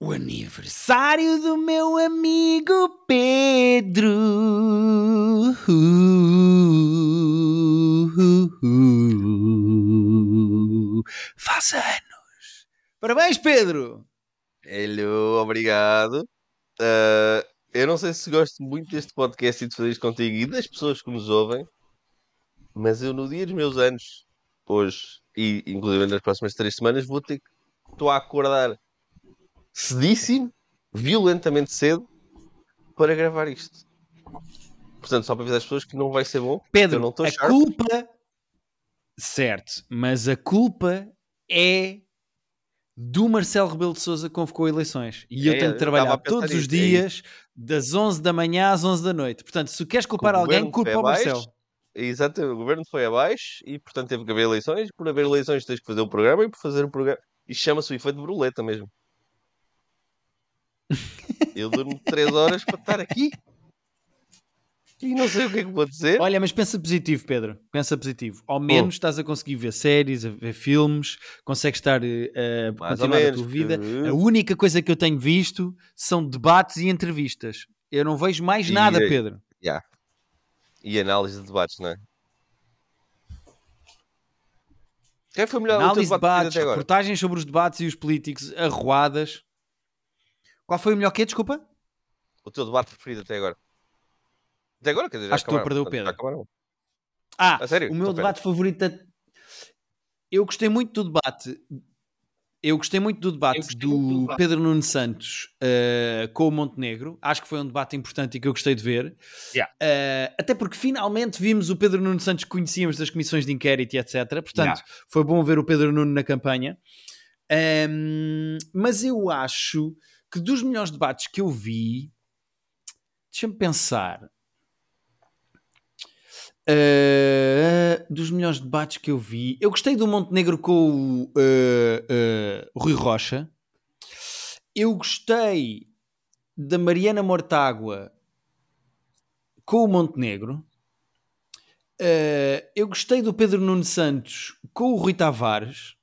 O aniversário do meu amigo Pedro. Faz anos. Parabéns, Pedro. Hello, obrigado. Uh, eu não sei se gosto muito deste podcast e de fazer isto contigo e das pessoas que nos ouvem, mas eu no dia dos meus anos, hoje, e inclusive nas próximas três semanas, vou ter que. Estou a acordar cedíssimo, violentamente cedo, para gravar isto. Portanto, só para avisar as pessoas que não vai ser bom. Pedro, não a sharp. culpa. Certo, mas a culpa é do Marcelo Rebelo de Souza convocou eleições. E eu É, tenho eu de trabalhar todos os é dias, das 11 da manhã às 11 da noite. Portanto, se queres culpar alguém, culpa o abaixo, Marcelo. Exato, o governo foi abaixo e, portanto, teve que haver eleições. Por haver eleições, tens que fazer o programa e por fazer o programa. Isto chama-se o efeito borboleta mesmo. Eu durmo 3 horas para estar aqui e não sei o que é que vou dizer. Olha, mas pensa positivo, Pedro. Pensa positivo. Ao menos estás a conseguir ver séries, a ver filmes, consegues estar eh, a Mais ou continuar a tua vida. que- A única coisa que eu tenho visto são debates e entrevistas. Eu não vejo mais E nada? Pedro. E análise de debates, não é? Quem foi melhor Análise de debates, reportagens sobre os debates e os políticos, arruadas. Qual foi o melhor quê? Desculpa? O teu debate preferido até agora? Até agora, quer dizer, já Acho que estou a perder o Pedro. Ah, A sério? o meu Então, debate favorito. Eu gostei muito do debate. Eu gostei muito do debate do muito do debate. Pedro Nuno Santos eh, com o Montenegro. Acho que foi um debate importante e que eu gostei de ver. Yeah. Eh, até porque finalmente vimos o Pedro Nuno Santos que conhecíamos das comissões de inquérito e etc. Portanto, foi bom ver o Pedro Nuno na campanha. Ahm, mas eu acho que dos melhores debates que eu vi, deixa-me pensar. Uh, dos melhores debates que eu vi, eu gostei do Montenegro com o, uh, uh, Rui Rocha. Eu gostei da Mariana Mortágua com o Montenegro. Eu gostei do Pedro Nuno Santos com o Rui Tavares.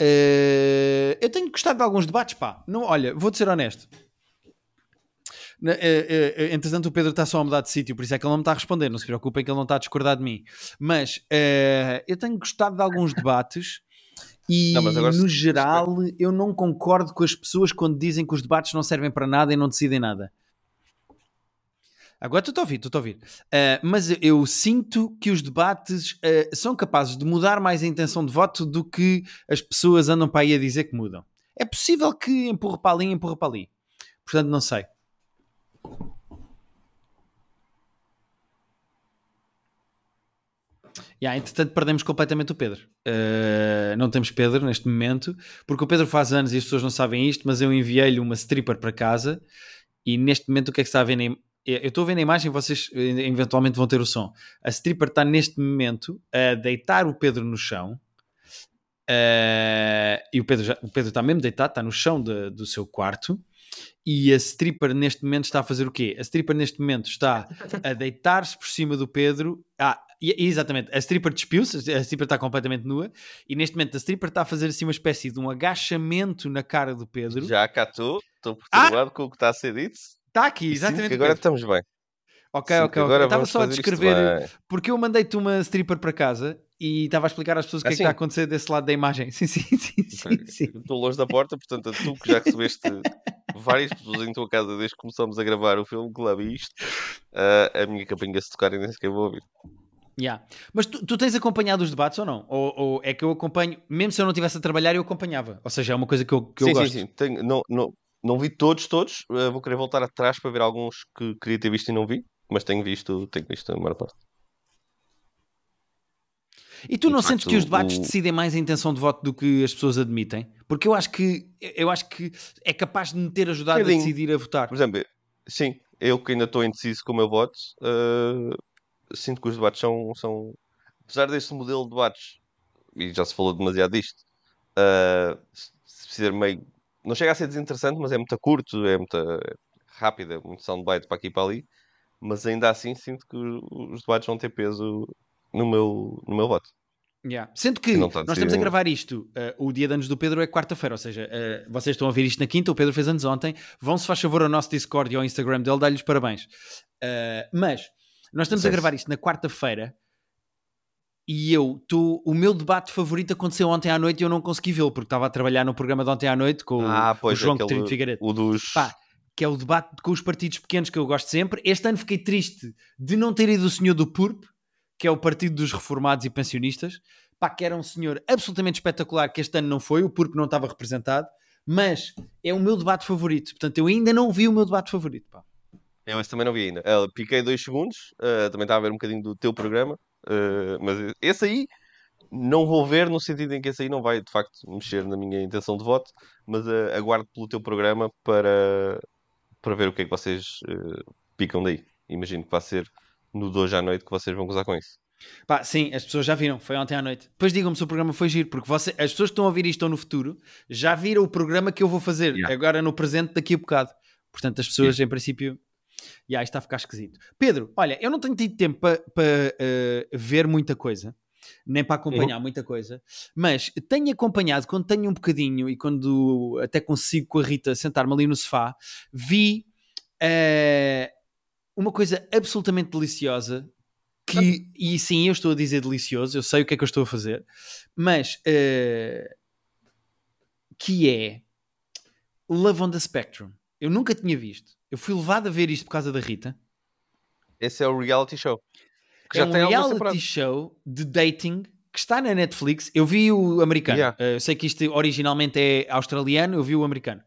Uh, eu tenho gostado de alguns debates, pá. Não, olha, vou-te ser honesto. Eh, eh, entretanto, o Pedro está só a mudar de sítio, por isso é que ele não me está a responder. Não se preocupem que ele não está a discordar de mim. Mas eu tenho gostado de alguns debates e, Não, agora no geral, eu não concordo com as pessoas quando dizem que os debates não servem para nada e não decidem nada. Agora estou a ouvir, estou a ouvir. Eh, mas eu sinto que os debates eh, são capazes de mudar mais a intenção de voto do que as pessoas andam para aí a dizer que mudam. É possível que empurre para ali, empurre para ali. Portanto, não sei. Yeah, entretanto, perdemos completamente o Pedro. Uh, não temos Pedro neste momento, porque o Pedro faz anos e as pessoas não sabem isto, mas eu enviei-lhe uma stripper para casa e neste momento o que é que está a ver Eu estou a ver na imagem, vocês eh, eventualmente vão ter o som. A stripper está neste momento a deitar o Pedro no chão. Uh, e o Pedro, já- o Pedro está mesmo deitado, está no chão de- do seu quarto. E a stripper neste momento está a fazer o quê? A stripper neste momento está a deitar-se por cima do Pedro. Ah, e- exatamente. A stripper despiu-se, a stripper está completamente nua. E neste momento a stripper está a fazer assim uma espécie de um agachamento na cara do Pedro. Já cá estou, estou perturbado com o que está a ser dito. Está aqui, exatamente. agora estamos bem. Ok, Sinto ok, ok. agora Eu estava só a descrever. Porque eu mandei-te uma stripper para casa e estava a explicar às pessoas o que é que Assim? está a acontecer desse lado da imagem. Sim, sim, sim. sim, sim. Estou longe da porta, portanto, tu que já recebeste várias pessoas em tua casa desde que começamos a gravar o filme Club e isto, ah, a minha campainha se tocar e nem sequer vou ouvir. Yeah. Mas tu, tu tens acompanhado os debates ou não? Ou, ou é que eu acompanho, mesmo se eu não estivesse a trabalhar, eu acompanhava. Ou seja, é uma coisa que eu, que eu sim, gosto. sim, sim. Tenho- não, não, não vi todos, todos. Ah, vou querer voltar atrás para ver alguns que queria ter visto e não vi. Mas tenho visto, tenho visto a maior parte. E tu E, não sentes que os debates o- decidem mais a intenção de voto do que as pessoas admitem? Porque eu acho que eu acho que é capaz de me ter ajudado a Bocadinho. decidir a votar. Por exemplo, sim, eu que ainda estou indeciso com o meu voto, ah, sinto que os debates são, são. Apesar deste modelo de debates, e já se falou demasiado disto, ah, se ser meio. Não chega a ser desinteressante, mas é muito curto, é muito rápido, é muito soundbite para aqui e para ali. Mas ainda assim sinto que os debates vão ter peso no meu, no meu voto. Yeah. Sendo que está nós estamos a gravar isto, uh, o dia de anos do Pedro é quarta-feira, ou seja, uh, vocês estão a ver isto na quinta, o Pedro fez anos ontem, vão-se faz favor ao nosso Discord e ao Instagram dele, dar-lhe os parabéns. Uh, mas nós estamos a gravar isto na quarta-feira e eu, tô, o meu debate favorito aconteceu ontem à noite e eu não consegui vê-lo, porque estava a trabalhar no programa de ontem à noite com o- Ah, o, pois, João aquele- Coutinho de Figueiredo. O dos. Pá, que é o debate com os partidos pequenos que eu gosto sempre. Este ano fiquei triste de não ter ido o senhor do PURP, que é o Partido dos Reformados e Pensionistas, pá, que era um senhor absolutamente espetacular, que este ano não foi, o PURP não estava representado, mas é o meu debate favorito. Portanto, eu ainda não vi o meu debate favorito. Pá. Eu esse também não vi ainda. Ah, piquei dois segundos, ah, também estava a ver um bocadinho do teu programa, ah, mas esse aí não vou ver no sentido em que esse aí não vai de facto mexer na minha intenção de voto, mas ah, aguardo pelo teu programa para, para ver o que é que vocês ah, picam daí. Imagino que vai ser no de hoje à noite que vocês vão gozar com isso. Pá, sim, as pessoas já viram, foi ontem à noite. Depois digam-me se o programa foi giro, porque você, as pessoas que estão a ouvir isto ou no futuro já viram o programa que eu vou fazer Yeah. agora no presente daqui a bocado. Portanto, as pessoas, em princípio, já isto está a ficar esquisito. Pedro, olha, eu não tenho tido tempo para para, eh, ver muita coisa, nem para acompanhar muita coisa, mas tenho acompanhado quando tenho um bocadinho e quando até consigo com a Rita sentar-me ali no sofá, vi eh, uma coisa absolutamente deliciosa que, e sim, eu estou a dizer delicioso, eu sei o que é que eu estou a fazer, mas eh, que é Love on the Spectrum. Eu nunca tinha visto. Eu fui levado a ver isto por causa da Rita. Esse é o reality show. Que é um reality show de dating que está na Netflix. Eu vi o americano. Yeah. Eh, eu sei que isto originalmente é australiano, eu vi o americano.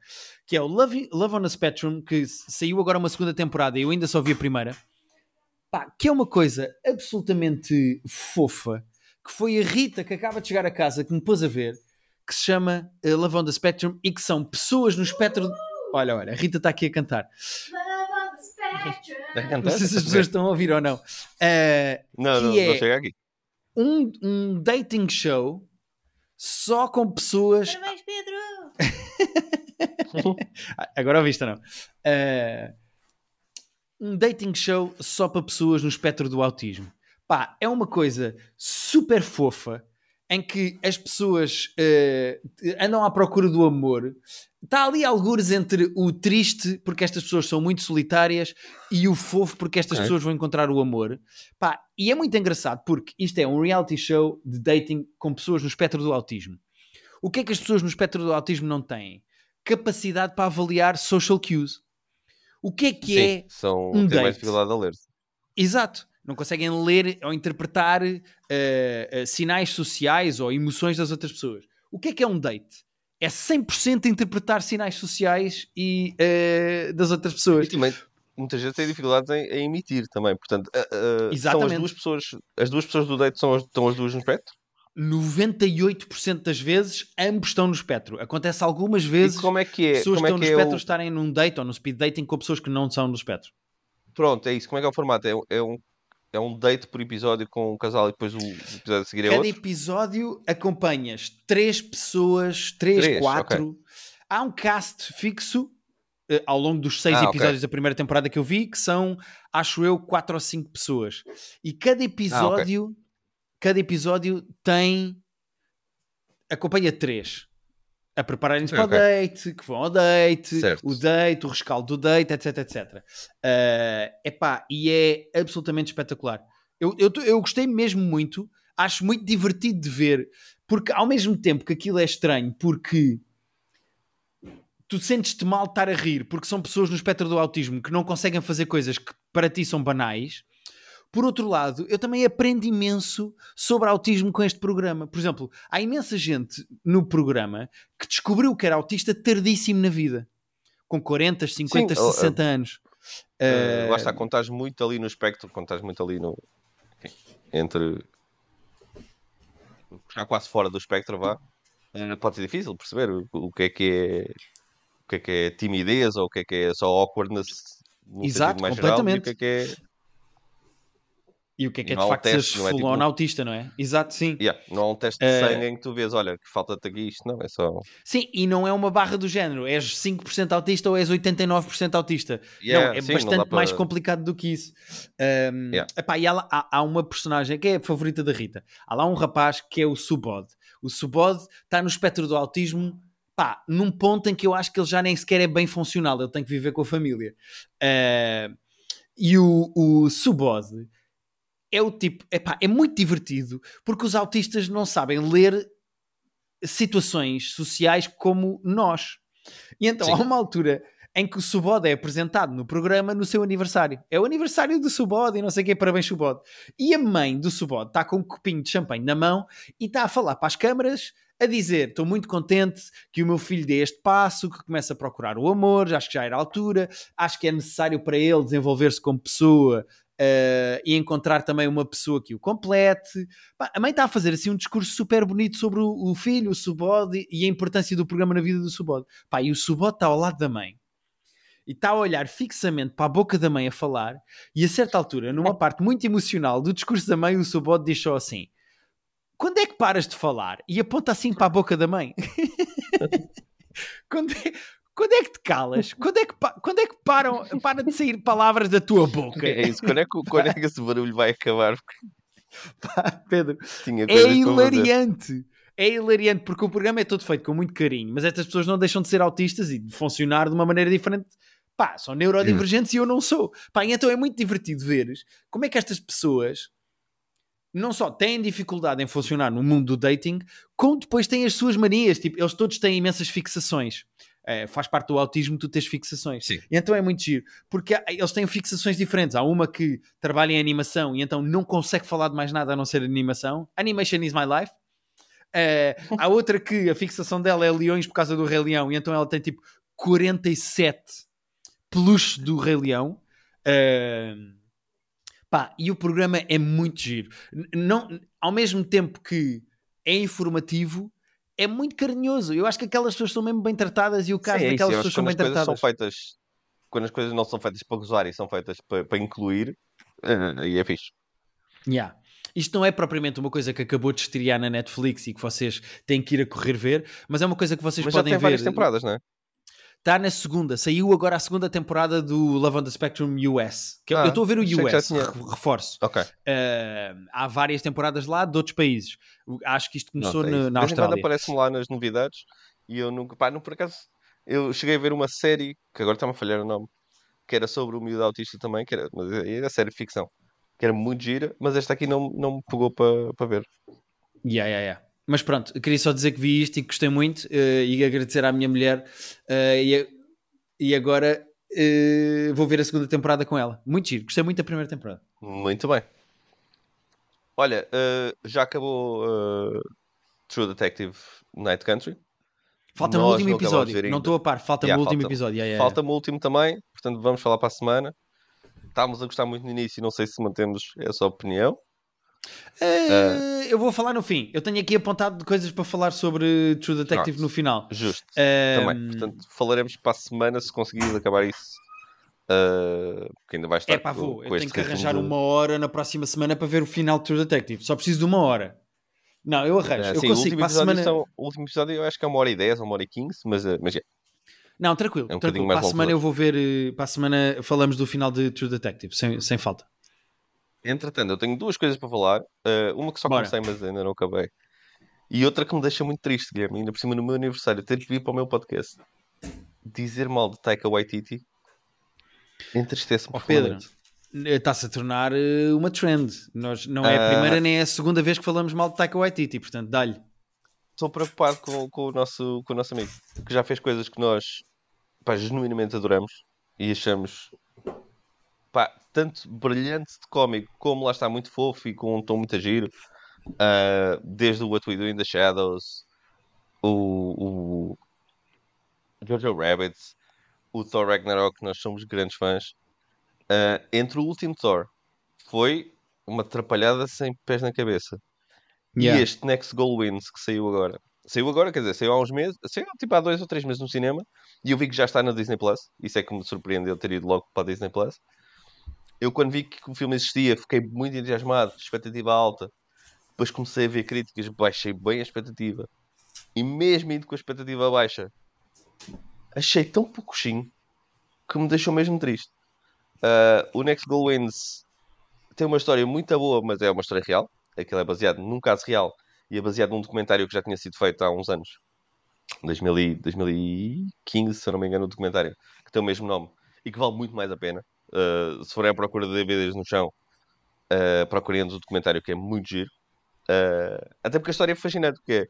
Que é o Love, Love on the Spectrum, que saiu agora uma segunda temporada e eu ainda só vi a primeira. Pá, que é uma coisa absolutamente fofa, que foi a Rita que acaba de chegar a casa, que me pôs a ver, que se chama eh, Love on the Spectrum e que são pessoas no espectro... Olha, olha, a Rita está aqui a cantar. Spectrum. Vai cantar? Não sei se as pessoas estão a ouvir ou não. Eh, Não, não, é- não chega aqui. um, um dating show só com pessoas. Parabéns, Pedro! Agora ouviste ou não? Ah, um dating show só para pessoas no espectro do autismo. Pá, é uma coisa super fofa em que as pessoas eh, andam à procura do amor. Está ali algures entre o triste, porque estas pessoas são muito solitárias, e o fofo, porque estas pessoas vão encontrar o amor. Pá, e é muito engraçado, porque isto é um reality show de dating com pessoas no espectro do autismo. O que é que as pessoas no espectro do autismo não têm? Capacidade para avaliar social cues. O que é que é Sim, são, um têm mais date. dificuldade a ler. Exato. Não conseguem ler ou interpretar eh, eh, sinais sociais ou emoções das outras pessoas. O que é que é um date? É 100% interpretar sinais sociais e eh, das outras pessoas. E também, muitas vezes têm dificuldades em, em emitir também. Portanto, são as duas pessoas, as duas pessoas do date são as, estão as duas no espectro? 98% das vezes ambos estão no espectro. Acontece algumas E vezes como é que é? pessoas Como que é estão no que é espectro o... estarem num date ou no speed dating com pessoas que não são no espectro. Pronto, é isso. Como é que é o formato? É, é um, é um date por episódio com um casal e depois o episódio a seguir é Cada outro? episódio acompanhas três pessoas, três, Três, quatro. Há um cast fixo eh, ao longo dos seis Ah, episódios da primeira temporada que eu vi, que são, acho eu, quatro ou cinco pessoas. E Ah, cada episódio, cada episódio tem acompanha três. A prepararem-se para Ok. o date, que vão ao date, Certo. o date, o rescaldo do date, etc, etc. Eh, epá, e é absolutamente espetacular. Eu, eu, eu gostei mesmo muito, acho muito divertido de ver, porque ao mesmo tempo que aquilo é estranho, porque tu sentes-te mal estar a rir, porque são pessoas no espectro do autismo que não conseguem fazer coisas que para ti são banais. Por outro lado, eu também aprendo imenso sobre autismo com este programa. Por exemplo, há imensa gente no programa que descobriu que era autista tardíssimo na vida. Com 40, 50, Sim, oh, 60 anos. Uh, Eh, lá está, estás muito ali no espectro, estás muito ali no. entre. já quase fora do espectro, vá, uh, pode ser difícil perceber o, o que é que é. o que é que é timidez ou o que é que é só awkwardness no Exato, mais geral e o completamente. que é que é. E o que é que é Não de um facto ser teste, não é tipo um- autista, não é? Exato, sim. Yeah, não há um teste de Eh, sangue em que tu vês, olha, que falta-te aqui isto, não, é só. Sim, e não é uma barra do género. És 5% autista ou és 89% autista. Yeah, não, é sim, não bastante dá para- mais complicado do que isso. Um, Yeah. epá, e há, há- há uma personagem que é a favorita da Rita. Há lá um rapaz que é o Subod. O Subod está no espectro do autismo, pá, num ponto em que eu acho que ele já nem sequer é bem funcional. Ele tem que viver com a família. Uh, e o, o Subod é o tipo, epá, é muito divertido porque os autistas não sabem ler situações sociais como nós. E então Sim. há uma altura em que o Subode é apresentado no programa no seu aniversário. É o aniversário do Subode e não sei o que, parabéns Subode. E a mãe do Subode está com um copinho de champanhe na mão e está a falar para as câmaras a dizer, estou muito contente que o meu filho dê este passo, que começa a procurar o amor, acho que já era a altura, acho que é necessário para ele desenvolver-se como pessoa eh, e encontrar também uma pessoa que o complete. A mãe está a fazer assim um discurso super bonito sobre o, o filho, o Subode e a importância do programa na vida do Subode. Pá, e o Subode está ao lado da mãe e está a olhar fixamente para a boca da mãe a falar, e a certa altura, numa parte muito emocional do discurso da mãe, o Subode diz só assim: Quando é que paras de falar? E aponta assim para a boca da mãe. quando, é, quando é que te calas? Quando é que, pa- quando é que param, para de sair palavras da tua boca? É isso, quando é que, quando é que esse barulho vai acabar? Pá, Pedro, é hilariante. É hilariante porque o programa é todo feito com muito carinho, mas estas pessoas não deixam de ser autistas e de funcionar de uma maneira diferente. Pá, são neurodivergentes e eu não sou. Pá, então é muito divertido veres como é que estas pessoas não só têm dificuldade em funcionar no mundo do dating, como depois têm as suas manias. Tipo, eles todos têm imensas fixações. É, faz parte do autismo tu tens fixações. Sim. E então é muito giro, porque há- eles têm fixações diferentes. Há uma que trabalha em animação e então não consegue falar de mais nada a não ser animação. Animation is my life. Eh, há outra que a fixação dela é leões por causa do Rei Leão e então ela tem tipo 47 peluches do Rei Leão. Eh, pá, e o programa é muito giro. Não, ao mesmo tempo que é informativo, é muito carinhoso. Eu acho que aquelas pessoas são mesmo bem tratadas e o caso Sim, é daquelas pessoas são bem as coisas são tratadas. feitas, quando as coisas não são feitas para gozar e são feitas para, para incluir, eh, aí é fixe. Yeah. Isto não é propriamente uma coisa que acabou de estrear na Netflix e que vocês têm que ir a correr ver, mas é uma coisa que vocês Mas já podem tem várias ver. temporadas, não é? Está na segunda, saiu agora a segunda temporada do Love on the Spectrum US. Que eu- Ah, eu estou a ver o US, tinha. re- reforço. Ok. Uh, há várias temporadas lá de outros países. Acho que isto começou Não sei, na, na Austrália. aparece-me lá nas novidades e eu nunca, pá, não por acaso, eu cheguei a ver uma série, que agora está-me a falhar o nome, que era sobre o miúdo autista também, que era, mas era série de ficção, que era muito gira, mas esta aqui não, não me pegou para para ver. Yeah, yeah, yeah. Mas pronto, eu queria só dizer que vi isto e que gostei muito uh, e agradecer à minha mulher. uh, e, e agora uh, vou ver a segunda temporada com ela. Muito giro, gostei muito da primeira temporada. Muito bem. Olha, já acabou True Detective Night Country. Falta-me o último não episódio. Não estou a par, falta-me Yeah, o último falta-me. episódio. Yeah, yeah, Falta-me o último também, portanto vamos falar para a semana. Estávamos a gostar muito no início, não sei se mantemos essa opinião. Yeah. Uh, eu vou falar no fim. Eu tenho aqui apontado coisas para falar sobre True Detective no final. Justo. Um, Também. Portanto, falaremos para a semana se conseguires acabar isso. Uh, porque ainda vai estar É pá, vou. com Eu tenho que arranjar de- uma hora na próxima semana para ver o final de True Detective. Só preciso de uma hora. Não, eu arranjo. Ah, eu sim, consigo. Para a semana... são- o último episódio eu acho que é uma hora e dez ou uma hora e quinze, mas, uh, mas é. Não, tranquilo. É um tranquilo. Para a semana eu vou ver. eh, Para a semana falamos do final de True Detective, sem, sem falta. Entretanto, eu tenho duas coisas para falar. Uh, uma que só Bora. comecei, mas ainda não acabei. E outra que me deixa muito triste, Guilherme, ainda por cima no meu aniversário, ter que vir para o meu podcast dizer mal de Taika Waititi entristece-me Ó, Pedro, profundamente. Eh, Está-se a tornar eh, uma trend. Nós, não é a primeira nem é a segunda vez que falamos mal de Taika Waititi, portanto, dá-lhe. Estou preocupado com, com o nosso, com o nosso amigo, que já fez coisas que nós pá, genuinamente adoramos e achamos tanto brilhante de cómico como lá está muito fofo e com um tom muito giro. Ah, desde o What We Do in the Shadows, o, o Jojo Rabbit, o Thor Ragnarok, nós somos grandes fãs. Ah, entre o último Thor foi uma atrapalhada sem pés na cabeça. Yeah. E este Next Goal Wins que saiu agora. Saiu agora, quer dizer, saiu há uns meses, saiu tipo há dois ou três meses no cinema e eu vi que já está na Disney Plus. Isso é que me surpreendeu ter ido logo para a Disney Plus. Eu quando vi que o filme existia, fiquei muito entusiasmado, expectativa alta. Depois comecei a ver críticas, baixei bem a expectativa. E mesmo indo com a expectativa baixa, achei tão pouquinho que me deixou mesmo triste. Uh, o Next Goal Wins tem uma história muito boa, mas é uma história real. Aquilo é baseado num caso real e é baseado num documentário que já tinha sido feito há uns anos. 2000 e- 2015, se eu não me engano, o documentário, que tem o mesmo nome e que vale muito mais a pena. Uh, se forem à procura de DVDs no chão, uh, procurem o documentário que é muito giro. Uh, até porque a história é fascinante, porque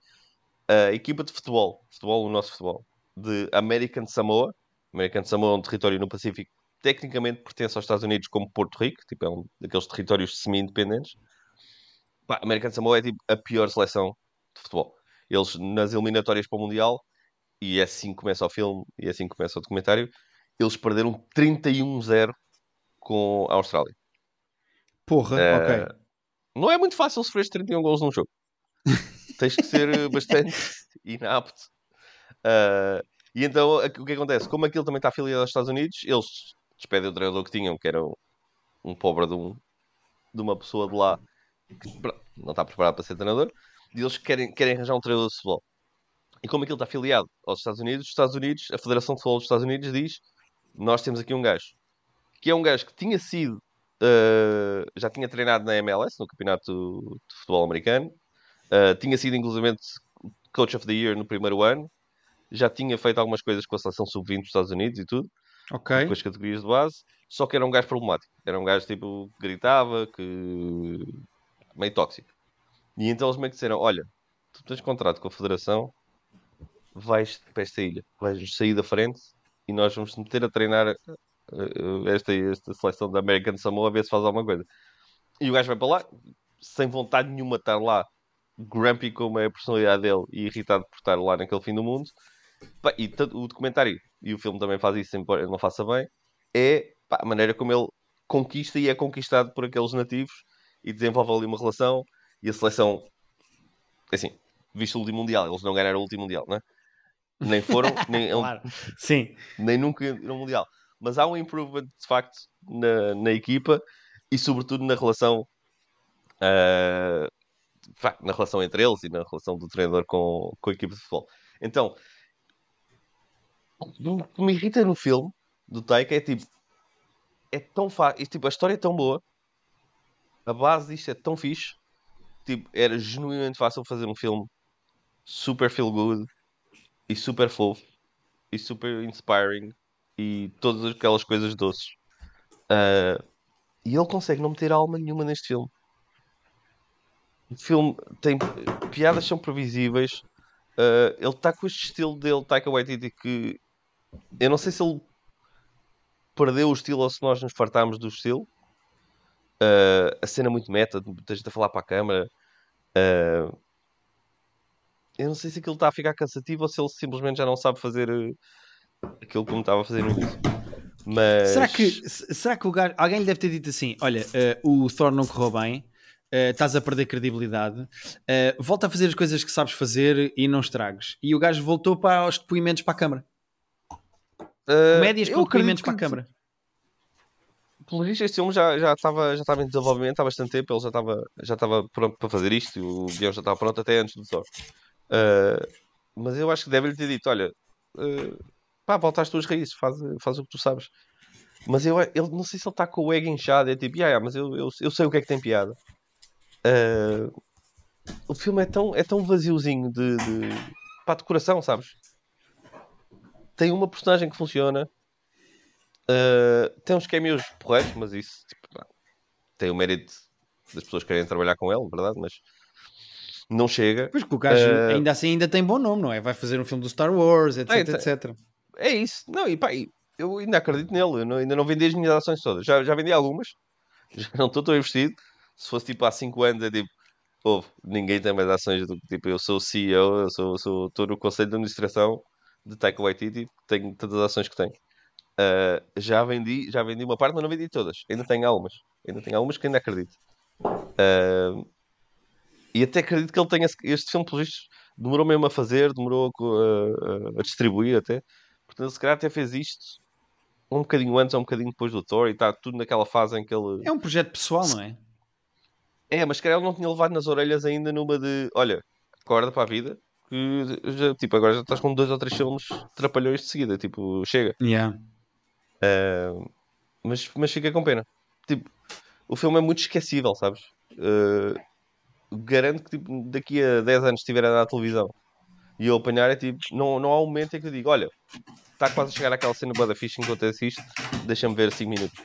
é a equipa de futebol, futebol, o nosso futebol, de American Samoa. American Samoa é um território no Pacífico, tecnicamente pertence aos Estados Unidos como Porto Rico, tipo, é um daqueles territórios semi-independentes. Pá, American Samoa é tipo a pior seleção de futebol. Eles nas eliminatórias para o Mundial, e assim começa o filme, e assim começa o documentário, eles perderam 31-0 com a Austrália. Porra, Eh, ok. Não é muito fácil sofrer 31 gols num jogo. Tens que ser eh, bastante inapto. Ah, e então o que acontece? Como aquilo também está afiliado aos Estados Unidos, eles despedem o treinador que tinham, que era um, um pobre de, um, de uma pessoa de lá que não está preparado para ser treinador, e eles querem, querem arranjar um treinador de futebol. E como aquilo está afiliado aos Estados Unidos, os Estados Unidos, a Federação de Futebol dos Estados Unidos diz: Nós temos aqui um gajo que é um gajo que tinha sido, eh, já tinha treinado na MLS, no Campeonato de Futebol Americano, eh, tinha sido inclusive Coach of the Year no primeiro ano, já tinha feito algumas coisas com a seleção sub-20 dos Estados Unidos e tudo, Ok. com as categorias de base, só que era um gajo problemático. Era um gajo tipo que gritava, que meio tóxico. E então eles meio que disseram: Olha, tu tens contrato com a Federação, vais para esta ilha, vais sair da frente e nós vamos te meter a treinar esta, esta seleção da American Samoa a ver se faz alguma coisa. E o gajo vai para lá, sem vontade nenhuma de estar lá, grumpy como é a personalidade dele e irritado por estar lá naquele fim do mundo. E tanto o documentário e o filme também faz isso, embora ele não faça bem, é pá, a maneira como ele conquista e é conquistado por aqueles nativos e desenvolve ali uma relação e a seleção, assim, visto o último Mundial, eles não ganharam o último Mundial, não é? Nem foram, nem, Claro. Sim. nem nunca no Mundial. Mas há um improvement de facto na, na equipa e sobretudo na relação vá, na relação entre eles e na relação do treinador com, com a equipa de futebol. Então, o que me irrita no filme do Taika é tipo, é tão fácil, tipo, a história é tão boa, a base disto é tão fixe, tipo, era genuinamente fácil fazer um filme super feel good e super fofo e super inspiring e todas aquelas coisas doces. Ah, e ele consegue não meter alma nenhuma neste filme. O filme tem piadas são previsíveis. Ah, ele está com este estilo dele, Taika Waititi, que eu não sei se ele perdeu o estilo ou se nós nos fartámos do estilo. Ah, a cena é muito meta, muita gente a falar para a câmara. Ah, eu não sei se aquilo está a ficar cansativo ou se ele simplesmente já não sabe fazer aquilo como estava a fazer no início. Mas Será que, se- será que o gajo, alguém lhe deve ter dito assim: olha, eh, o Thor não correu bem, eh, estás a perder credibilidade, eh, volta a fazer as coisas que sabes fazer e não estragues. E o gajo voltou para os depoimentos para a câmara. Comédias eu com depoimentos para a câmara. Pelo visto, este filme já, já, estava, já estava em desenvolvimento há bastante tempo. Ele já estava, já estava pronto para fazer isto. e O guião já estava pronto até antes do Thor. Mas eu acho que deve-lhe ter dito: olha, pá, volta às tuas raízes, faz, faz o que tu sabes. Mas eu, ele, não sei se ele está com o ego inchado. É tipo, "Ya, ya, mas eu, eu, eu sei o que é que tem piada. Ah, o filme é tão, é tão vaziozinho de, de, pá, de coração, sabes? Tem uma personagem que funciona. Uh, tem uns cameos porreiros, mas isso tipo, tem o mérito das pessoas que querem trabalhar com ele, verdade? Mas não chega. Pois que o gajo Eh, ainda assim ainda tem bom nome, não é? Vai fazer um filme do Star Wars, etc, tem. etc. É isso. Não, e pá, eu ainda acredito nele. Eu não- ainda não vendi as minhas ações todas. Já, já vendi algumas. Já não estou tão investido. Se fosse tipo há 5 anos, é tipo, ouve, ninguém tem mais ações do que tipo, eu sou o CEO, eu sou, sou, estou no conselho de administração de Taika Waititi, tenho todas as ações que tenho. Uh, já vendi, já vendi uma parte, mas não vendi todas. Ainda tenho algumas. Ainda tenho algumas que ainda acredito. Uh, e até acredito que ele tenha este filme, pelos vistos, demorou mesmo a fazer, demorou a- a- a distribuir até. Portanto, se calhar até fez isto um bocadinho antes ou um bocadinho depois do Thor e está tudo naquela fase em que ele. É um projeto pessoal, não é? É, mas se calhar ele não tinha levado nas orelhas ainda numa de olha, acorda para a vida. Que já, tipo, agora já estás com dois ou três filmes trapalhões de seguida, tipo, chega. Yeah. Uh, mas, mas fica com pena. Tipo, o filme é muito esquecível, sabes? Uh, garanto que tipo, daqui a 10 anos estiver a dar à televisão e eu apanhar é tipo, não, não há um momento em que eu digo, olha, está quase a chegar àquela cena da ficha enquanto assiste, deixa-me ver 5 minutos.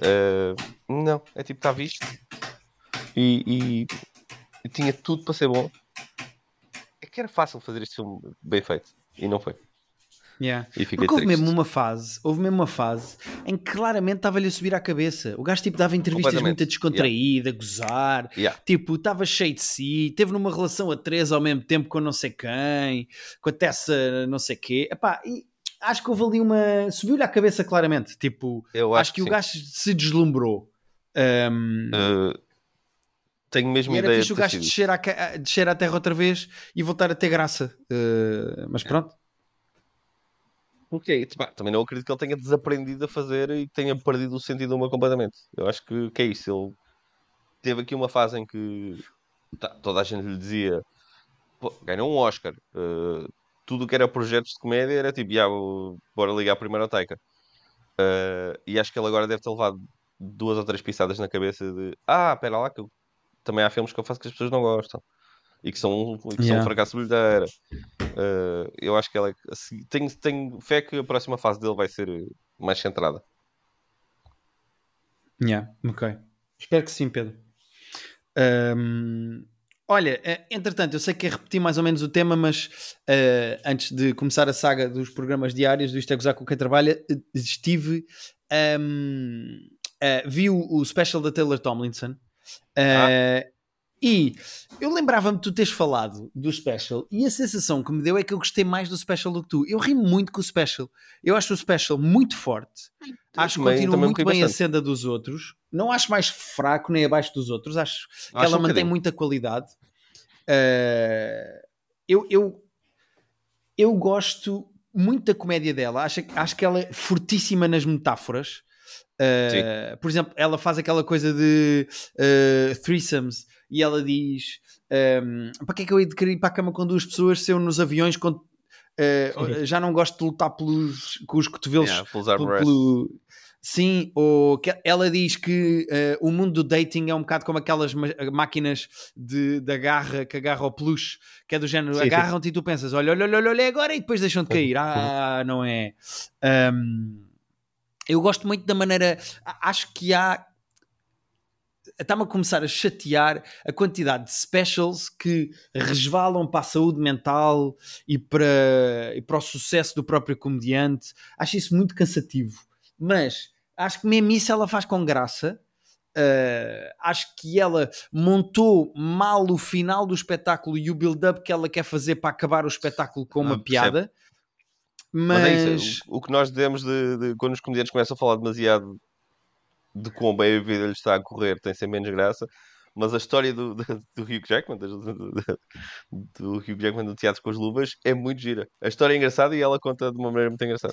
Uh, não, é tipo, está visto e, e, e tinha tudo para ser bom. É que era fácil fazer este filme bem feito e não foi. Yeah. E fiquei Porque houve triste. mesmo uma fase, houve mesmo uma fase em que claramente estava-lhe a subir à cabeça. O gajo tipo dava entrevistas muito descontraída, a gozar, Yeah. tipo, estava cheio de si, teve numa relação a três ao mesmo tempo com não sei quem, com a Tessa não sei quê. Epá, e acho que houve ali uma. subiu-lhe à cabeça claramente. Tipo, Eu acho, acho, que, o sim. gajo se deslumbrou. Um, Uh, tenho mesmo e era ideia fixe o gajo descer à, ca- descer à terra outra vez e voltar a ter graça. Uh, mas pronto. Porque pá, também não acredito que ele tenha desaprendido a fazer e tenha perdido o sentido de uma completamente. Eu acho que, que é isso. Ele teve aqui uma fase em que tá, toda a gente lhe dizia "Pô, ganhou um Oscar. Uh, tudo que era projetos de comédia era tipo, "Ya, vou- bora ligar primeiro ao Taika. Uh, e acho que ele agora deve ter levado duas ou três pisadas na cabeça de ah, espera lá, que eu- também há filmes que eu faço que as pessoas não gostam e que são, e que são Yeah. um fracasso de bilheteira. Uh, eu acho que ela é- assim, tenho, tenho fé que a próxima fase dele vai ser uh, mais centrada. Yeah, ok. Espero que sim, Pedro. Ahm, olha, eh, entretanto, eu sei que é repetir mais ou menos o tema, mas eh, antes de começar a saga dos programas diários do Isto é Gozar com quem trabalha, eh, estive. ahm, eh, vi o, o special da Taylor Tomlinson. eh, E eu lembrava-me de tu teres falado do special e a sensação que me deu é que eu gostei mais do special do que tu. Eu ri muito com o special. Eu acho o special muito forte. Acho que continua muito bem a bastante. senda dos outros. Não acho mais fraco nem abaixo dos outros. Acho que Acho ela um mantém muita qualidade. Eh, eu, eu, eu gosto muito da comédia dela. Acho, acho que ela é fortíssima nas metáforas. Eh, por exemplo, ela faz aquela coisa de eh, threesomes e ela diz: ehm, Para que é que eu hei de querer ir para a cama com duas pessoas se eu nos aviões com- eh, já não gosto de lutar pelos, com os cotovelos Yeah, pelo- Sim, ou que ela diz que eh, o mundo do dating é um bocado como aquelas máquinas de, de agarra que agarra o peluche, que é do género, agarram-te e tu pensas, olha, olha, olha, olha agora e depois deixam de cair. Ah, não é. Ahm, eu gosto muito da maneira. Acho que há. Está-me a começar a chatear a quantidade de specials que resvalam para a saúde mental e para, e para o sucesso do próprio comediante. Acho isso muito cansativo. Mas acho que mesmo isso ela faz com graça. Uh, acho que ela montou mal o final do espetáculo e o build-up que ela quer fazer para acabar o espetáculo com uma Ah, piada. Mas, Mas, é isso, o, o que nós demos de, de- quando os comediantes começam a falar demasiado de quão bem a vida lhe está a correr, tem sempre menos graça. Mas a história do, do, do Hugh Jackman, do, do- do Hugh Jackman do Teatro com as Luvas, é muito gira. A história é engraçada e ela conta de uma maneira muito engraçada.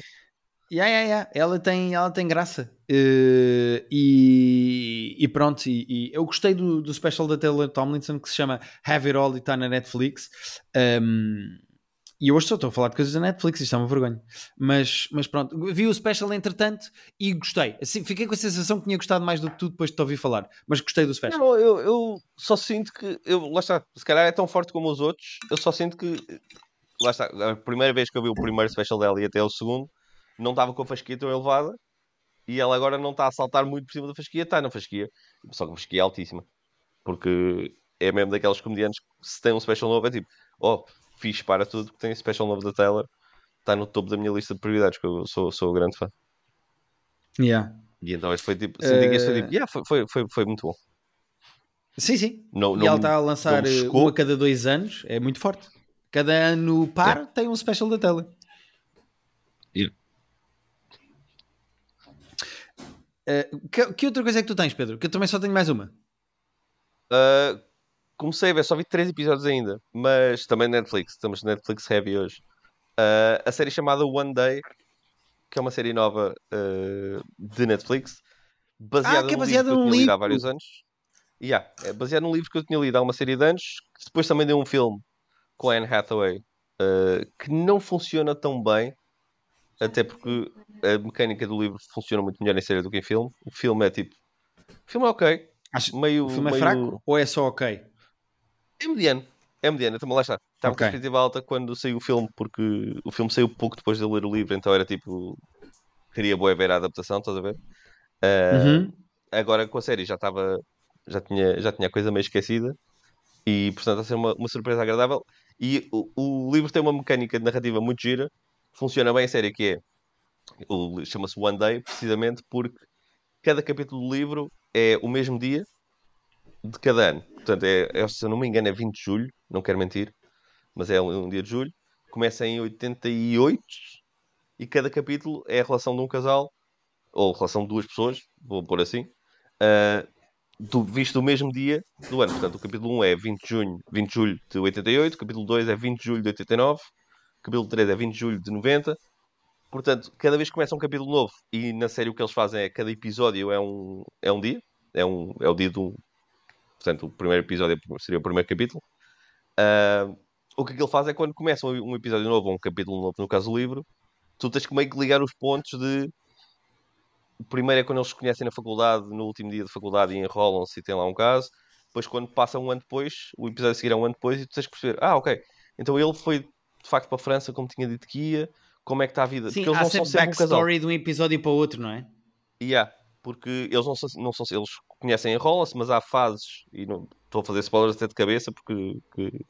Yeah, yeah, yeah. Ela, tem, ela tem graça. Uh, e, e pronto, e, e eu gostei do, do special da Taylor Tomlinson que se chama Have It All e está na Netflix. Um, e hoje só estou a falar de coisas da Netflix, isto é uma vergonha. Mas, mas pronto, vi o special entretanto e gostei. Assim, fiquei com a sensação que tinha gostado mais do que tu depois de te ouvir falar. Mas gostei do special. Não, eu, eu só sinto que. Eu, lá está, se calhar é tão forte como os outros. Eu só sinto que. Lá está, a primeira vez que eu vi o primeiro special dela e até o segundo, não estava com a fasquia tão elevada. E ela agora não está a saltar muito por cima da fasquia, está na fasquia. Só que a fasquia é altíssima. Porque é mesmo daqueles comediantes que se tem um special novo, é tipo, oh, fixe para tudo, porque tem special novo da Taylor. Está no topo da minha lista de prioridades, que eu sou, sou grande fã. Yeah. E então este foi tipo, senti que este foi Eh, tipo, yeah, foi, foi, foi, foi muito bom. Sim, sim. Não, e não, ela está a lançar não me uh, chocou. um a cada dois anos, é muito forte. Cada ano par tem um special da Taylor. Yeah. Uh, que, que outra coisa é que tu tens, Pedro? Que eu também só tenho mais uma. Uh, comecei a ver, só vi três episódios ainda, mas também Netflix, estamos Netflix heavy hoje. Uh, a série chamada One Day, que é uma série nova uh, de Netflix, baseada Ah, que é num baseada livro que eu num tinha lido há vários anos. Yeah, é baseado num livro que eu tinha lido há uma série de anos, que depois também deu um filme com a Anne Hathaway, uh, que não funciona tão bem, até porque a mecânica do livro funciona muito melhor em série do que em filme. O filme é tipo. O filme é ok. Acho- Meio, O filme é meio- fraco ou é só ok? É mediano. É mediano, então lá está. Estava Ok. com expectativa alta quando saiu o filme, porque o filme saiu pouco depois de eu ler o livro, então era tipo. Queria boa ver a adaptação, estás a ver? Ah, Uhum. Agora com a série já estava. Já tinha, já tinha a coisa meio esquecida e portanto a ser uma, uma surpresa agradável. E o, o livro tem uma mecânica de narrativa muito gira, funciona bem a série, que é. Chama-se One Day, precisamente porque cada capítulo do livro é o mesmo dia de cada ano. Portanto, é, é, se eu não me engano, é 20 de julho, não quero mentir, mas é um, um dia de julho. Começa em 88 e cada capítulo é a relação de um casal, ou a relação de duas pessoas, vou pôr assim, ah, do, visto do mesmo dia do ano. Portanto, o capítulo 1 é 20 de, junho, 20 de julho de 88, o capítulo 2 é 20 de julho de 89, o capítulo 3 é 20 de julho de 90. Portanto, cada vez que começa um capítulo novo, e na série o que eles fazem é cada episódio é um, é um dia, é, um, é o dia do. Portanto, o primeiro episódio seria o primeiro capítulo. Ah, o que aquilo faz é quando começa um episódio novo, ou um capítulo novo, no caso do livro, tu tens que meio que ligar os pontos de. O primeiro é quando eles se conhecem na faculdade, no último dia de faculdade, e enrolam-se e tem lá um caso. Depois, quando passa um ano depois, o episódio a seguir é um ano depois, e tu tens que perceber: ah, ok, então ele foi de facto para a França, como tinha dito que ia, como é que está a vida? Sim, Porque eles há não sempre sempre um casal. backstory de um episódio para o outro, não é? E há, porque eles não são, não são eles conhecem enrolam-se, mas há fases, e não estou a fazer spoilers até de cabeça porque que-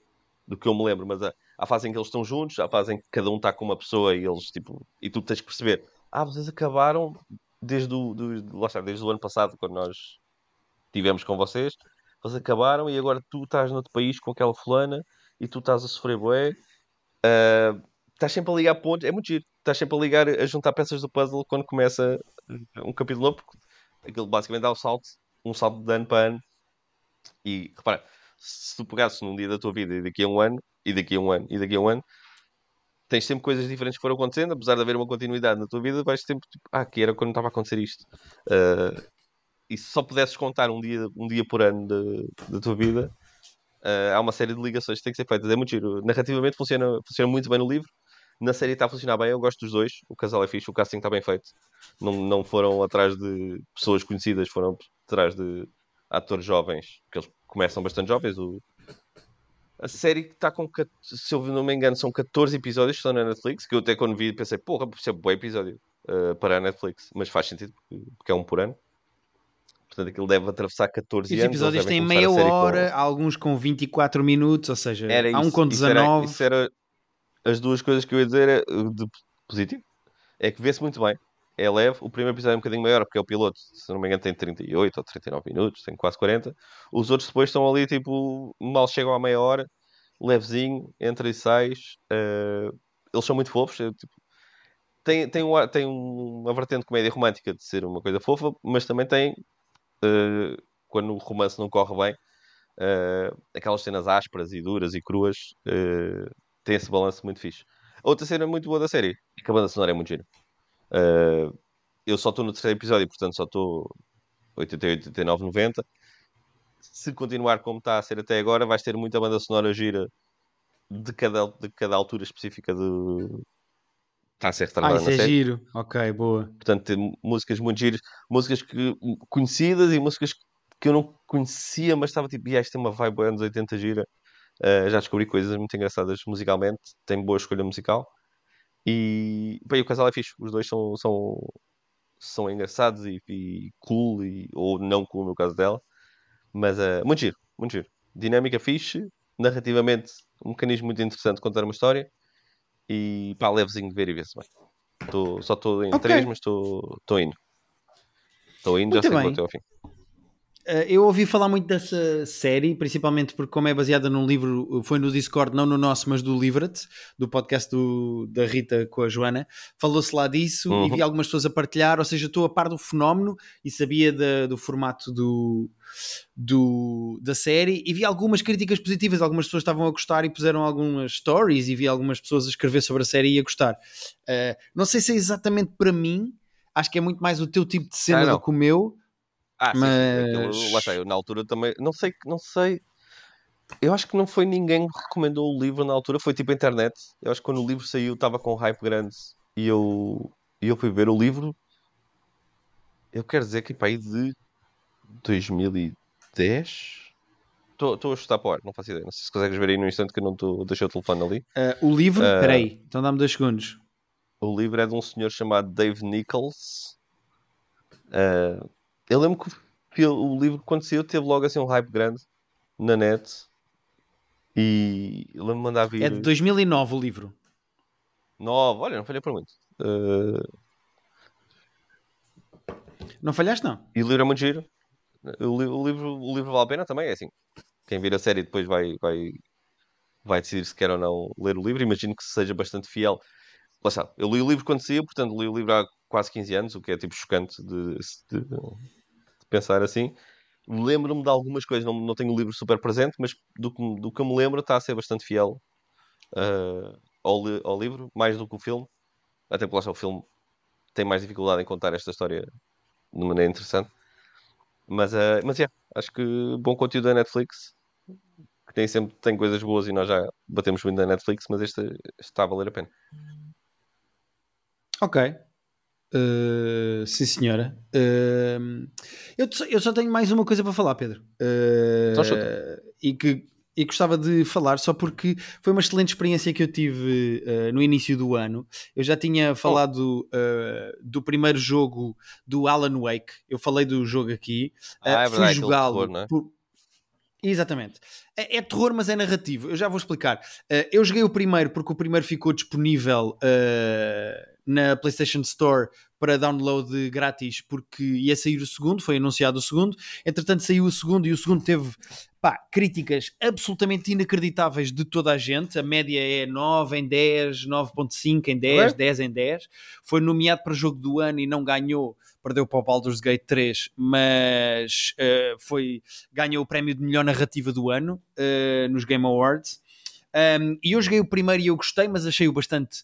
do que eu me lembro, mas há, há fases em que eles estão juntos, há fases em que cada um está com uma pessoa e eles tipo, e tu tens que perceber, ah, vocês acabaram desde o, do, lá está, desde o ano passado, quando nós tivemos com vocês, vocês acabaram e agora tu estás noutro país com aquela fulana e tu estás a sofrer bué. Ah, estás sempre a ligar pontos, é muito giro. Estás sempre a ligar, a juntar peças do puzzle quando começa um capítulo novo, porque aquilo basicamente dá um salto, um salto de ano para ano. E repara, se tu pegasses num dia da tua vida e daqui a um ano, e daqui a um ano, e daqui a um ano, tens sempre coisas diferentes que foram acontecendo, apesar de haver uma continuidade na tua vida, vais sempre tipo, ah, que era quando estava a acontecer isto. Ah, e se só pudesses contar um dia, um dia por ano da tua vida, ah, há uma série de ligações que têm que ser feitas. É muito giro. Narrativamente funciona, funciona muito bem no livro. Na série está a funcionar bem, eu gosto dos dois. O casal é fixe, o casting está bem feito. Não, não foram atrás de pessoas conhecidas, foram atrás de atores jovens, que eles começam bastante jovens. O... A série que está com, se eu não me engano, são 14 episódios que estão na Netflix, que eu até quando vi pensei, porra, isso é um bom episódio ah, para a Netflix, mas faz sentido porque, é um por ano. Portanto, aquilo deve atravessar 14 E os anos. eles episódios têm meia a série com- hora, alguns com 24 minutos, ou seja, Era há um isso, com isso era- 19. Isso era, as duas coisas que eu ia dizer é, de positivo. É que vê-se muito bem. É leve. O primeiro episódio é um bocadinho maior porque é o piloto. Se não me engano, tem 38 ou 39 minutos, tem quase 40. Os outros depois estão ali, tipo, mal chegam à meia hora, levezinho, entra e sais. uh, eles são muito fofos. é, tipo, tem, tem, um, tem um- uma vertente de comédia romântica de ser uma coisa fofa, mas também tem, uh, quando o romance não corre bem, uh, aquelas cenas ásperas e duras e cruas, tem esse balanço muito fixe. A outra cena muito boa da série é que a banda sonora é muito gira. Uh, eu só estou no terceiro episódio, portanto só estou 88, 89, 90. Se continuar como está a ser até agora, vais ter muita banda sonora gira de cada, de cada altura específica do. Está a ser Ah, retardada isso na é série. giro. Ok, boa. Portanto, tem músicas muito giras, músicas que, conhecidas e músicas que eu não conhecia, mas estava tipo, "Ya, isto tem uma vibe anos 80 gira. Uh, já descobri coisas muito engraçadas musicalmente, tem boa escolha musical. E, bem, o casal é fixe, os dois são, são, são engraçados e, e cool, e, ou não cool no caso dela, mas uh, muito giro, muito giro. Dinâmica fixe, narrativamente, um mecanismo muito interessante de contar uma história e pá, levezinho de ver e ver-se bem. Tô, só estou em Ok. três, mas estou indo. Estou indo, já Muito sei que vou bem. até ao fim. Eh, eu ouvi falar muito dessa série, principalmente porque, como é baseada num livro, foi no Discord, não no nosso, mas do Livret, do podcast do- da Rita com a Joana. Falou-se lá disso Uhum. e vi algumas pessoas a partilhar, ou seja, estou a par do fenómeno e sabia da- do formato do, do- da série e vi algumas críticas positivas. Algumas pessoas estavam a gostar e puseram algumas stories e vi algumas pessoas a escrever sobre a série e a gostar. Eh, não sei se é exatamente para mim, acho que é muito mais o teu tipo de cena Ah, do que o meu. Ah, sim, sim, aquilo- Mas- lá está, eu na altura também, não sei, não sei, eu acho que não foi ninguém que recomendou o livro na altura, foi tipo a internet, eu acho que quando o livro saiu estava com um hype grande e eu, e eu fui ver o livro, eu quero dizer que para aí de 2010, estou a chutar para o ar, não faço ideia, não sei se consegues ver aí no instante que eu não estou, deixei o telefone ali, Eh, o livro, Ah. peraí, então dá-me dois segundos. O livro é de um senhor chamado Dave Nichols. Ah, eu lembro que o livro, quando saiu, teve logo assim um hype grande na net. E eu lembro-me de mandar vir É de 2009 o livro. nove. Olha, não falhei por muito. Ah, Não falhaste, não? e o livro é muito giro. O, li- o livro, o livro vale a pena também, é assim. Quem vir a série depois vai, vai, vai decidir se quer ou não ler o livro. Imagino que seja bastante fiel. Lá está, eu li o livro quando saiu, portanto li o livro há quase 15 anos, o que é tipo chocante de, de- de pensar assim. Lembro-me de algumas coisas, não, não tenho o livro super presente, mas do que, do que eu me lembro está a ser bastante fiel ah, ao, li- ao livro, mais do que o filme. Até porque lá o filme tem mais dificuldade em contar esta história de maneira interessante. Mas, ah, mas é, acho que bom conteúdo da Netflix, que nem sempre tem coisas boas e nós já batemos muito na Netflix, mas este, este está a valer a pena. Ok. Uh, sim, senhora. Uh, eu, só- eu só tenho mais uma coisa para falar, Pedro. Uh, Então chuta. e que e gostava de falar só porque foi uma excelente experiência que eu tive uh, no início do ano. Eu já tinha Oh. falado uh, do primeiro jogo do Alan Wake. Eu falei do jogo aqui. Ah, Uh, é fui jogá-lo é? por- Exatamente. É, é terror, mas é narrativo. Eu já vou explicar. Eu joguei o primeiro porque o primeiro ficou disponível na PlayStation Store para download grátis porque ia sair o segundo, foi anunciado o segundo. Entretanto, saiu o segundo e o segundo teve pá, críticas absolutamente inacreditáveis de toda a gente. A média é 9 em 10, 9.5 em 10, Ué? 10 em 10. Foi nomeado para jogo do ano e não ganhou, perdeu para o Baldur's Gate 3, mas uh, foi, ganhou o prémio de melhor narrativa do ano uh, nos Game Awards. Um, e eu joguei o primeiro e eu gostei, mas achei-o bastante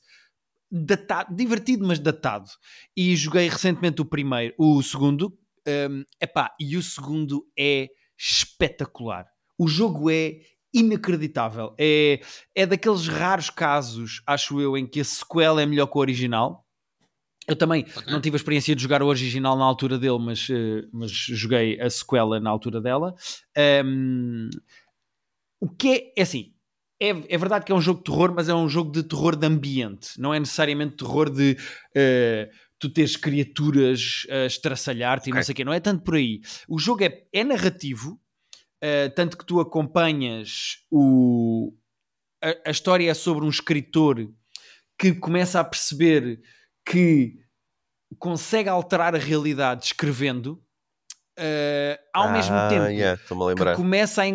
datado, divertido, mas datado. E joguei recentemente o primeiro, o segundo, um, epá, e o segundo é espetacular. O jogo é inacreditável. É, é daqueles raros casos, acho eu, em que a sequela é melhor que o original. Eu também não tive a experiência de jogar o original na altura dele, mas, uh, mas joguei a sequela na altura dela. Um, o que é, é assim, é, é, verdade que é um jogo de terror, mas é um jogo de terror de ambiente, não é necessariamente terror de uh, tu teres criaturas a estraçalhar-te e não sei o quê, não é tanto por aí. O jogo é, é narrativo, uh, tanto que tu acompanhas o. A, a, história é sobre um escritor que começa a perceber que consegue alterar a realidade escrevendo. Uh, ao ah, mesmo tempo yeah, que começa a,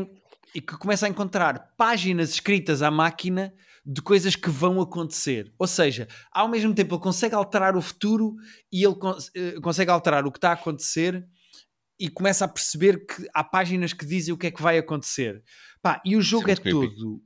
e que começa a encontrar páginas escritas à máquina de coisas que vão acontecer. Ou seja, ao mesmo tempo ele consegue alterar o futuro e ele cons consegue alterar o que está a acontecer e começa a perceber que há páginas que dizem o que é que vai acontecer. Pá, e o jogo é, é todo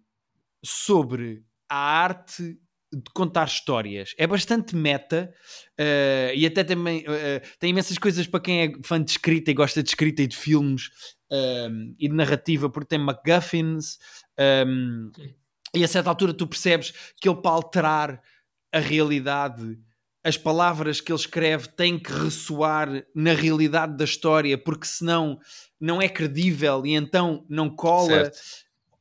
sobre a arte de contar histórias. É bastante meta uh, e até também uh, tem imensas coisas para quem é fã de escrita e gosta de escrita e de filmes um, e de narrativa, porque tem MacGuffins. Um, e a certa altura tu percebes que ele para alterar a realidade as palavras que ele escreve têm que ressoar na realidade da história porque senão não é credível e então não cola. Certo.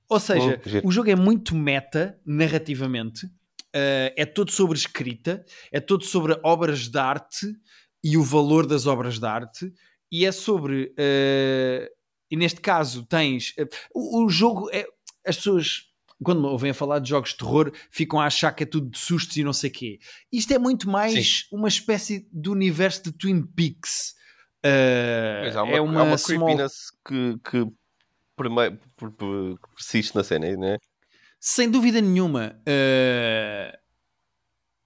ou seja, o jogo é muito meta narrativamente. Uh, é todo sobre escrita é todo sobre obras de arte e o valor das obras de arte e é sobre uh, e neste caso tens uh, o, o, jogo é as pessoas quando ouvem a falar de jogos de terror ficam a achar que é tudo de sustos e não sei quê isto é muito mais Sim. uma espécie de universo de Twin Peaks Uh, Pois, há uma, é há uma, uma small creepiness que, que, persiste na cena, não é? Sem dúvida nenhuma. eh,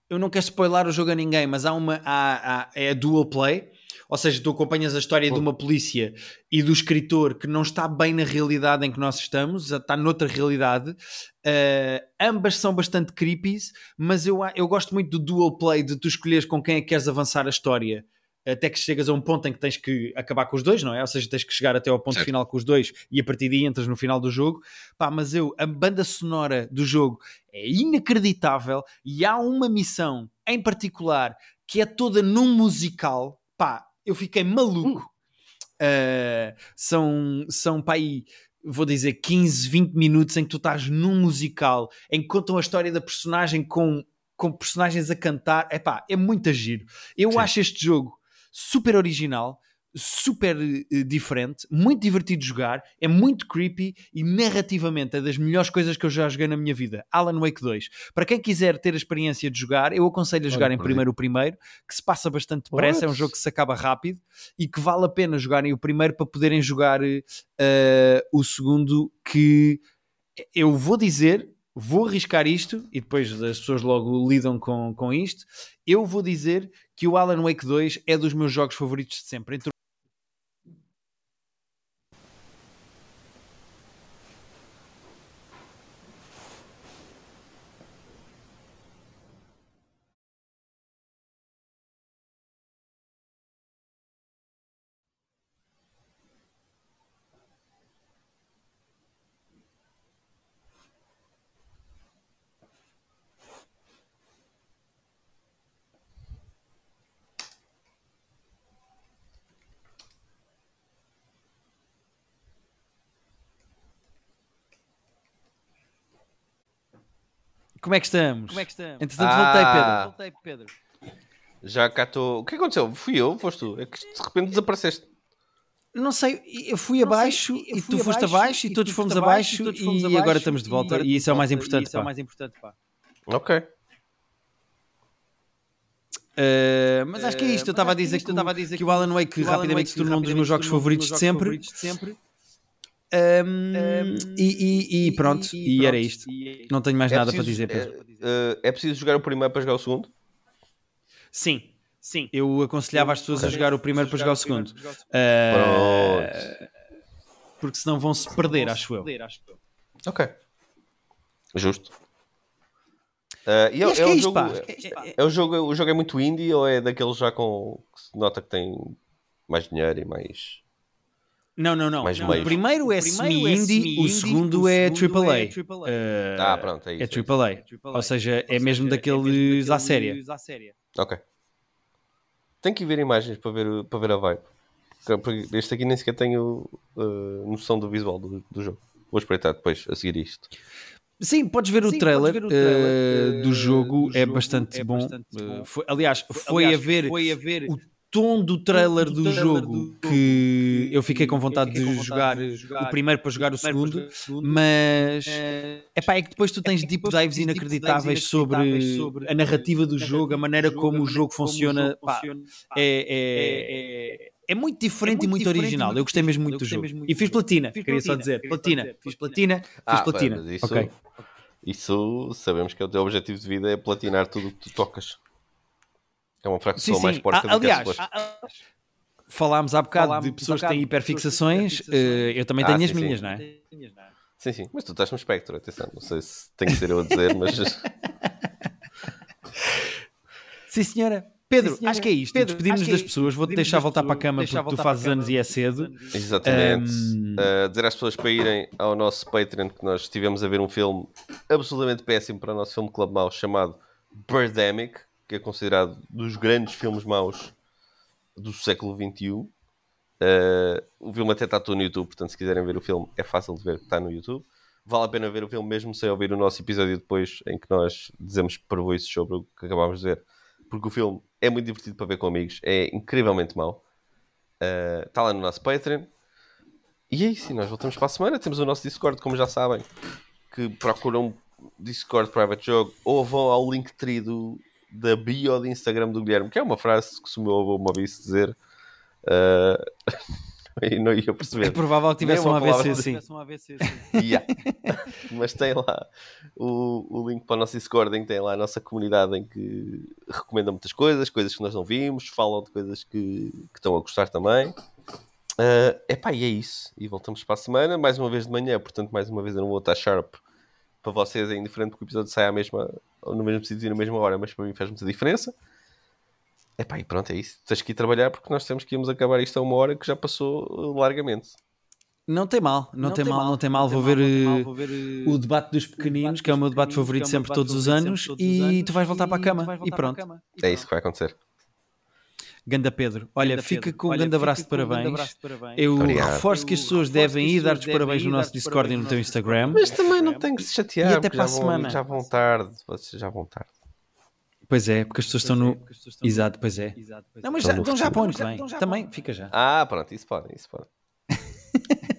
eu não quero spoiler o jogo a ninguém, mas há uma. Há, há- é a dual play. Ou seja, tu acompanhas a história de uma polícia e do escritor que não está bem na realidade em que nós estamos, está noutra realidade. Eh, ambas são bastante creepy, mas eu, eu gosto muito do dual play, de tu escolheres com quem é que queres avançar a história. Até que chegas a um ponto em que tens que acabar com os dois, não é? Ou seja, tens que chegar até ao ponto Certo. final com os dois e a partir daí entras no final do jogo. Pá, mas eu, a banda sonora do jogo é inacreditável e há uma missão em particular que é toda num musical. Pá, eu fiquei maluco. Uh, são, são pá, aí, vou dizer, 15, 20 minutos em que tu estás num musical, em que contam a história da personagem com, com personagens a cantar. É pá, é muito giro. Eu Sim. acho este jogo super original, super eh, diferente, muito divertido de jogar, é muito creepy e narrativamente é das melhores coisas que eu já joguei na minha vida. Alan Wake 2. Para quem quiser ter a experiência de jogar, eu aconselho a jogar em primeiro o primeiro, que se passa bastante depressa, é um What? jogo que se acaba rápido e que vale a pena jogarem o primeiro para poderem jogar eh, o segundo que eu vou dizer, vou arriscar isto e depois as pessoas logo lidam com, com isto. Eu vou dizer que o Alan Wake 2 é dos meus jogos favoritos de sempre. Entre Como é que estamos? Como é que estamos? Entretanto, Ah. voltei, Pedro. Voltei, Pedro. Já cá estou. O que aconteceu? Fui eu? Foste tu? É que de repente desapareceste. Não sei, eu fui Não abaixo sei, eu e fui tu foste abaixo, e e todos fomos abaixo e todos e fomos agora abaixo, estamos de e volta agora e isso é o mais estamos de volta, importante. e isso é o mais importante, pá. Ok. Uh, mas acho que é isto. Eu Eh, estava a mas acho dizer que, a que o Alan Wake rapidamente se tornou um dos meus jogos favoritos de sempre. Um, Um, e, e- e pronto, e, era isto. E- Não tenho mais É nada para preciso- dizer, Pedro. É, é preciso jogar o primeiro para jogar o segundo? Sim, Sim. eu aconselhava as pessoas a Ok. jogar o primeiro para jogar o segundo. Uh, porque senão vão se perder, para acho eu. perder, acho eu. Ok. Justo. Ah, e E é, acho que é é um isto, jogo, é, é um jogo, o jogo é muito indie ou é daqueles já com que se nota que tem mais dinheiro e mais. Não, não, não. Não. O primeiro é O é semi-indie, o segundo o é AAA. é AAA. Uh, Ah, pronto, é isso. É é isso. AAA. AAA. Ou seja, é Ou mesmo seja, daqueles à séria. daqueles à séria. Ok. Tenho que ver imagens para ver, o- para ver a vibe. Porque- Este aqui nem sequer tenho ah, noção do visual do, do jogo. Vou espreitar depois a seguir isto. Sim, podes ver o Sim, trailer, podes ver o trailer, eh, eh, do jogo, do é jogo, bastante é bom. bastante Eh, bom. foi- aliás, foi, Aliás, a ver foi a ver o tom do trailer do do trailer jogo do que eu fiquei com vontade fiquei de com vontade jogar de jogar o primeiro para jogar o para segundo, jogar o segundo, mas é pá, é que depois tu tens é que deep dives tens deep inacreditáveis dives sobre, inacreditáveis sobre a narrativa do jogo, a maneira como o jogo funciona. pá. Pá, é, é, é, é muito diferente é e muito diferente e original. muito Eu gostei mesmo muito do jogo. muito E fiz platina, Fiz queria só platina, dizer. queria só Platina, dizer. fiz platina, fiz Ah, platina. mas isso- Ok. Isso sabemos que é o teu objetivo de vida é platinar tudo o que tu tocas. É uma Sim, soa mais sim. porca Ah, do que é aliás, suposto. Falámos há bocado Falámos de pessoas que têm hiperfixações, eh, eu também Ah, tenho sim, as sim. minhas, não é? Sim, sim. Mas tu estás no espectro, atenção. Não sei se tem que ser eu a dizer, mas. Sim, senhora. Pedro, Sim, senhora. acho que é isto. Pedro, Despedimos é das isto. pessoas. Vou-te deixar voltar para a cama porque tu voltar fazes a anos e é cedo. Exatamente. Um, Uh, dizer às pessoas para irem ao nosso Patreon que nós estivemos a ver um filme absolutamente péssimo para o nosso filme Club Mau chamado Birdemic, que é considerado dos grandes filmes maus do século XXI. Uh, o filme até está todo no YouTube, portanto, se quiserem ver o filme, é fácil de ver está no YouTube. Vale a pena ver o filme mesmo sem ouvir o nosso episódio depois, em que nós dizemos parvoices sobre o que acabámos de ver, porque o filme é muito divertido para ver com amigos, é incrivelmente mau. Uh, está lá no nosso Patreon. E é isso, nós voltamos para a semana. Temos o nosso Discord, como já sabem, que procuram Discord Private Jogo ou vão ao Linktree do, da bio de Instagram do Guilherme, que é uma frase que se o meu avô me ouvisse dizer Ah, e não ia É perceber. provável que tivesse um uma palavra AVC, de- sim. Yeah. Mas tem lá o, o link para o nosso Discord, em que tem lá a nossa comunidade em que recomenda muitas coisas, coisas que nós não vimos, falam de coisas que, que estão a gostar também. É epá, e é isso. E voltamos para a semana, mais uma vez de manhã, portanto, mais uma vez eu não vou estar sharp. Para vocês é indiferente porque o episódio sai à mesma, no mesmo sítio e na mesma hora, mas para mim faz muita diferença. Epá, e pronto, é isso. Tens que ir trabalhar porque nós temos que íamos acabar isto a uma hora que já passou uh, largamente. Não tem mal, não, tem, mal, não tem mal. Vou ver, eh, o debate dos pequeninos, que é o meu debate favorito sempre todos os anos, e tu vais voltar para a cama. E pronto. É isso que vai acontecer. Ganda Pedro, olha, fica com um grande abraço de parabéns. Eu Obrigado. reforço que as pessoas devem ir dar-te parabéns no nosso Discord e no teu Instagram. Mas também não tenho que se chatear. E até para a já vão- semana. Já vão tarde. Vocês já vão tarde. Pois é, porque as pessoas estão no. Exato, pois é. Não, mas já, então já para o ano que vem. Também, fica já. Ah, pronto, isso pode, isso pode.